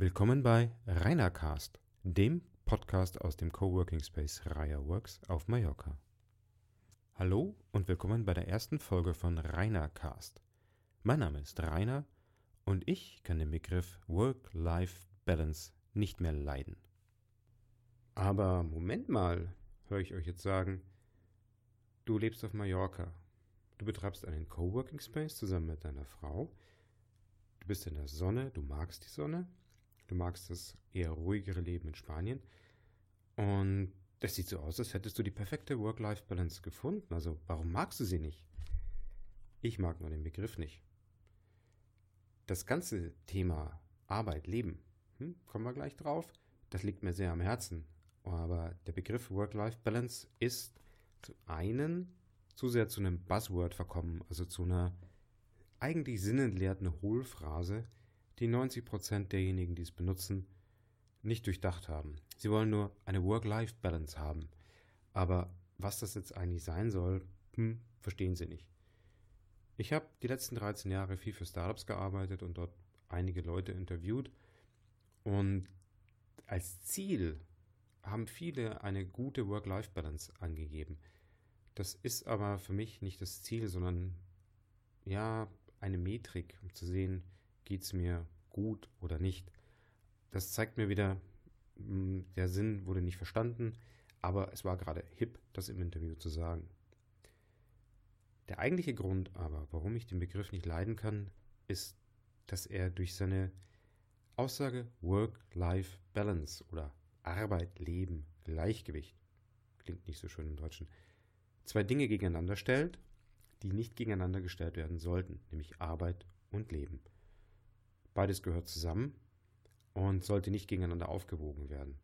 Willkommen bei Reinercast, dem Podcast aus dem Coworking Space Raya Works auf Mallorca. Hallo und willkommen bei der ersten Folge von Reinercast. Mein Name ist Rainer und ich kann den Begriff Work-Life-Balance nicht mehr leiden. Aber Moment mal, höre ich euch jetzt sagen, du lebst auf Mallorca. Du betreibst einen Coworking Space zusammen mit deiner Frau. Du bist in der Sonne, du magst die Sonne Du magst das eher ruhigere Leben in Spanien. Und das sieht so aus, als hättest du die perfekte Work-Life-Balance gefunden. Also warum magst du sie nicht? Ich mag nur den Begriff nicht. Das ganze Thema Arbeit, Leben, hm, kommen wir gleich drauf, das liegt mir sehr am Herzen. Aber der Begriff Work-Life-Balance ist zu einen zu sehr zu einem Buzzword verkommen, also zu einer eigentlich sinnentleerten Hohlphrase, die 90 Prozent derjenigen, die es benutzen, nicht durchdacht haben. Sie wollen nur eine Work-Life-Balance haben. Aber was das jetzt eigentlich sein soll, hm, verstehen sie nicht. Ich habe die letzten 13 Jahre viel für Startups gearbeitet und dort einige Leute interviewt. Und als Ziel haben viele eine gute Work-Life-Balance angegeben. Das ist aber für mich nicht das Ziel, sondern ja, eine Metrik, um zu sehen, geht es mir gut oder nicht. Das zeigt mir wieder, hm, der Sinn wurde nicht verstanden, aber es war gerade hip, das im Interview zu sagen. Der eigentliche Grund aber, warum ich den Begriff nicht leiden kann, ist, dass er durch seine Aussage Work-Life-Balance oder Arbeit, Leben, Gleichgewicht, klingt nicht so schön im Deutschen, zwei Dinge gegeneinander stellt, die nicht gegeneinander gestellt werden sollten, nämlich Arbeit und Leben. Beides gehört zusammen und sollte nicht gegeneinander aufgewogen werden.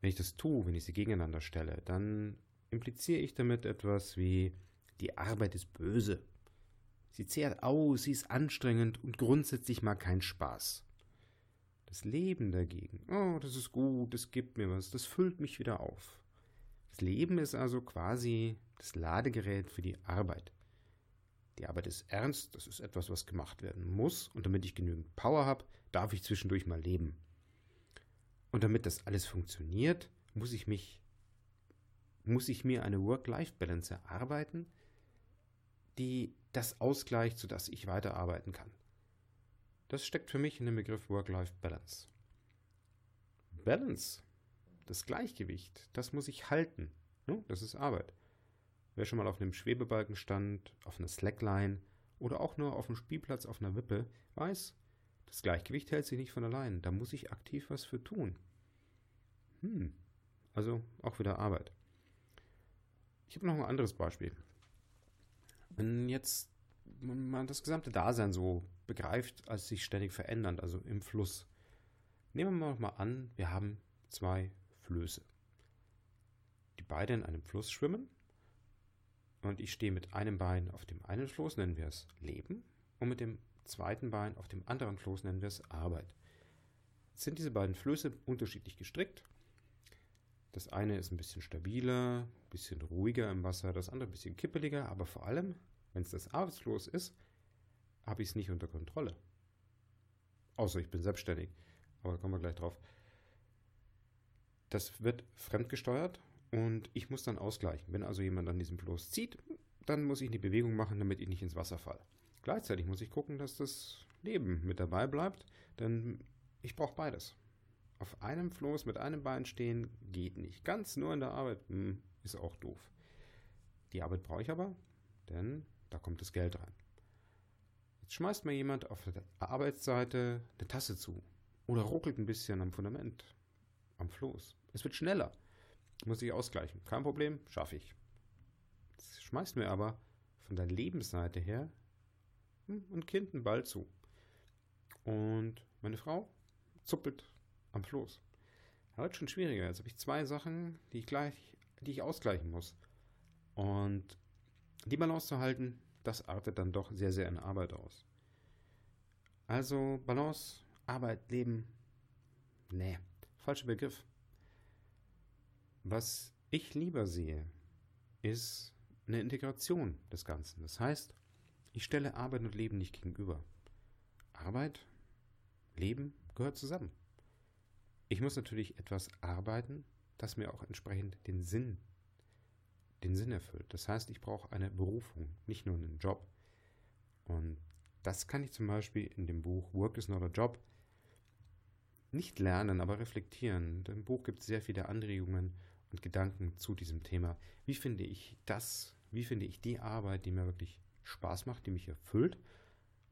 Wenn ich das tue, wenn ich sie gegeneinander stelle, dann impliziere ich damit etwas wie die Arbeit ist böse. Sie zehrt aus, sie ist anstrengend und grundsätzlich mal kein Spaß. Das Leben dagegen, oh, das ist gut, das gibt mir was, das füllt mich wieder auf. Das Leben ist also quasi das Ladegerät für die Arbeit. Die Arbeit ist ernst, das ist etwas, was gemacht werden muss. Und damit ich genügend Power habe, darf ich zwischendurch mal leben. Und damit das alles funktioniert, muss ich mich, muss ich mir eine Work-Life-Balance erarbeiten, die das ausgleicht, sodass ich weiterarbeiten kann. Das steckt für mich in dem Begriff Work-Life-Balance. Balance, das Gleichgewicht, das muss ich halten. Das ist Arbeit. Wer schon mal auf einem Schwebebalken stand, auf einer Slackline oder auch nur auf dem Spielplatz auf einer Wippe, weiß, das Gleichgewicht hält sich nicht von allein. Da muss ich aktiv was für tun. Hm, also auch wieder Arbeit. Ich habe noch ein anderes Beispiel. Wenn jetzt man das gesamte Dasein so begreift, als sich ständig verändernd, also im Fluss. Nehmen wir mal an, wir haben zwei Flöße, die beide in einem Fluss schwimmen und ich stehe mit einem Bein auf dem einen Floß, nennen wir es Leben, und mit dem zweiten Bein auf dem anderen Floß nennen wir es Arbeit. Jetzt sind diese beiden Flöße unterschiedlich gestrickt. Das eine ist ein bisschen stabiler, ein bisschen ruhiger im Wasser, das andere ein bisschen kippeliger, aber vor allem, wenn es das Arbeitsfloß ist, habe ich es nicht unter Kontrolle. Außer ich bin selbstständig, aber da kommen wir gleich drauf. Das wird fremdgesteuert und ich muss dann ausgleichen. Wenn also jemand an diesem Floß zieht, dann muss ich eine Bewegung machen, damit ich nicht ins Wasser falle. Gleichzeitig muss ich gucken, dass das Leben mit dabei bleibt, denn ich brauche beides. Auf einem Floß mit einem Bein stehen geht nicht. Ganz nur in der Arbeit hm, ist auch doof. Die Arbeit brauche ich aber, denn da kommt das Geld rein. Jetzt schmeißt mir jemand auf der Arbeitsseite eine Tasse zu oder ruckelt ein bisschen am Fundament, am Floß. Es wird schneller. Muss ich ausgleichen. Kein Problem, schaffe ich. Jetzt schmeißt mir aber von der Lebensseite her hm, ein Kind einen Ball zu. Und meine Frau zuppelt am Floß. Aber wird schon schwieriger. Jetzt habe ich zwei Sachen, die ich gleich, die ich ausgleichen muss. Und die Balance zu halten, das artet dann doch sehr, sehr in Arbeit aus. Also Balance, Arbeit, Leben, nee, falscher Begriff. Was ich lieber sehe, ist eine Integration des Ganzen. Das heißt, ich stelle Arbeit und Leben nicht gegenüber. Arbeit, Leben, gehört zusammen. Ich muss natürlich etwas arbeiten, das mir auch entsprechend den Sinn, den Sinn erfüllt. Das heißt, ich brauche eine Berufung, nicht nur einen Job. Und das kann ich zum Beispiel in dem Buch Work is not a Job nicht lernen, aber reflektieren. Im Buch gibt es sehr viele Anregungen und Gedanken zu diesem Thema. Wie finde ich das? Wie finde ich die Arbeit, die mir wirklich Spaß macht, die mich erfüllt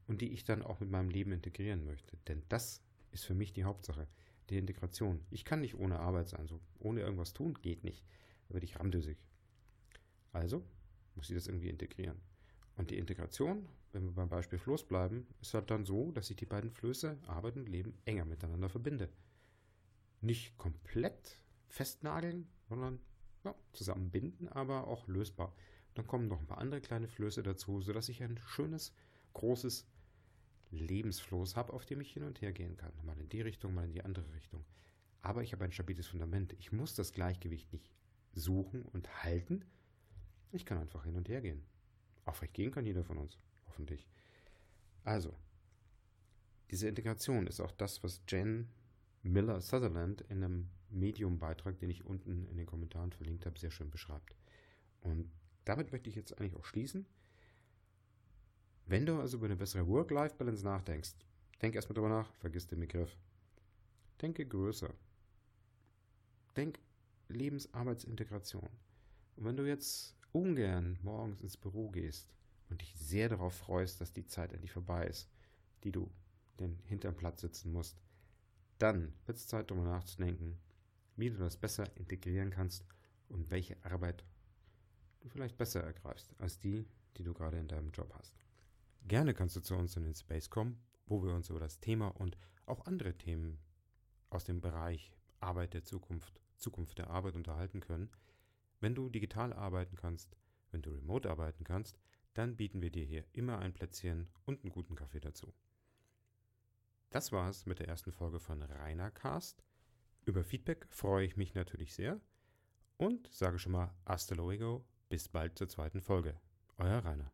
und die ich dann auch mit meinem Leben integrieren möchte? Denn das ist für mich die Hauptsache, die Integration. Ich kann nicht ohne Arbeit sein, so ohne irgendwas tun geht nicht. Da werde ich ramdüsig. Also muss ich das irgendwie integrieren. Und die Integration, wenn wir beim Beispiel Floß bleiben, ist halt dann so, dass ich die beiden Flöße, Arbeit und Leben, enger miteinander verbinde. Nicht komplett festnageln, sondern ja, zusammenbinden, aber auch lösbar. Dann kommen noch ein paar andere kleine Flöße dazu, sodass ich ein schönes, großes Lebensfloß habe, auf dem ich hin und her gehen kann. Mal in die Richtung, mal in die andere Richtung. Aber ich habe ein stabiles Fundament. Ich muss das Gleichgewicht nicht suchen und halten. Ich kann einfach hin und her gehen. Aufrecht gehen kann jeder von uns, hoffentlich. Also, diese Integration ist auch das, was Jen Miller Sutherland in einem Medium-Beitrag, den ich unten in den Kommentaren verlinkt habe, sehr schön beschreibt. Und damit möchte ich jetzt eigentlich auch schließen. Wenn du also über eine bessere Work-Life-Balance nachdenkst, denk erstmal drüber nach, vergiss den Begriff. Denke größer. Denk Lebensarbeitsintegration. Und wenn du jetzt ungern morgens ins Büro gehst und dich sehr darauf freust, dass die Zeit endlich vorbei ist, die du denn hinterm Platz sitzen musst, dann wird es Zeit, darüber nachzudenken, wie du das besser integrieren kannst und welche Arbeit du vielleicht besser ergreifst als die, die du gerade in deinem Job hast. Gerne kannst du zu uns in den Space kommen, wo wir uns über das Thema und auch andere Themen aus dem Bereich Arbeit der Zukunft, Zukunft der Arbeit unterhalten können. Wenn du digital arbeiten kannst, wenn du remote arbeiten kannst, dann bieten wir dir hier immer ein Plätzchen und einen guten Kaffee dazu. Das war's mit der ersten Folge von Rainer Cast. Über Feedback freue ich mich natürlich sehr und sage schon mal hasta luego, bis bald zur zweiten Folge. Euer Rainer.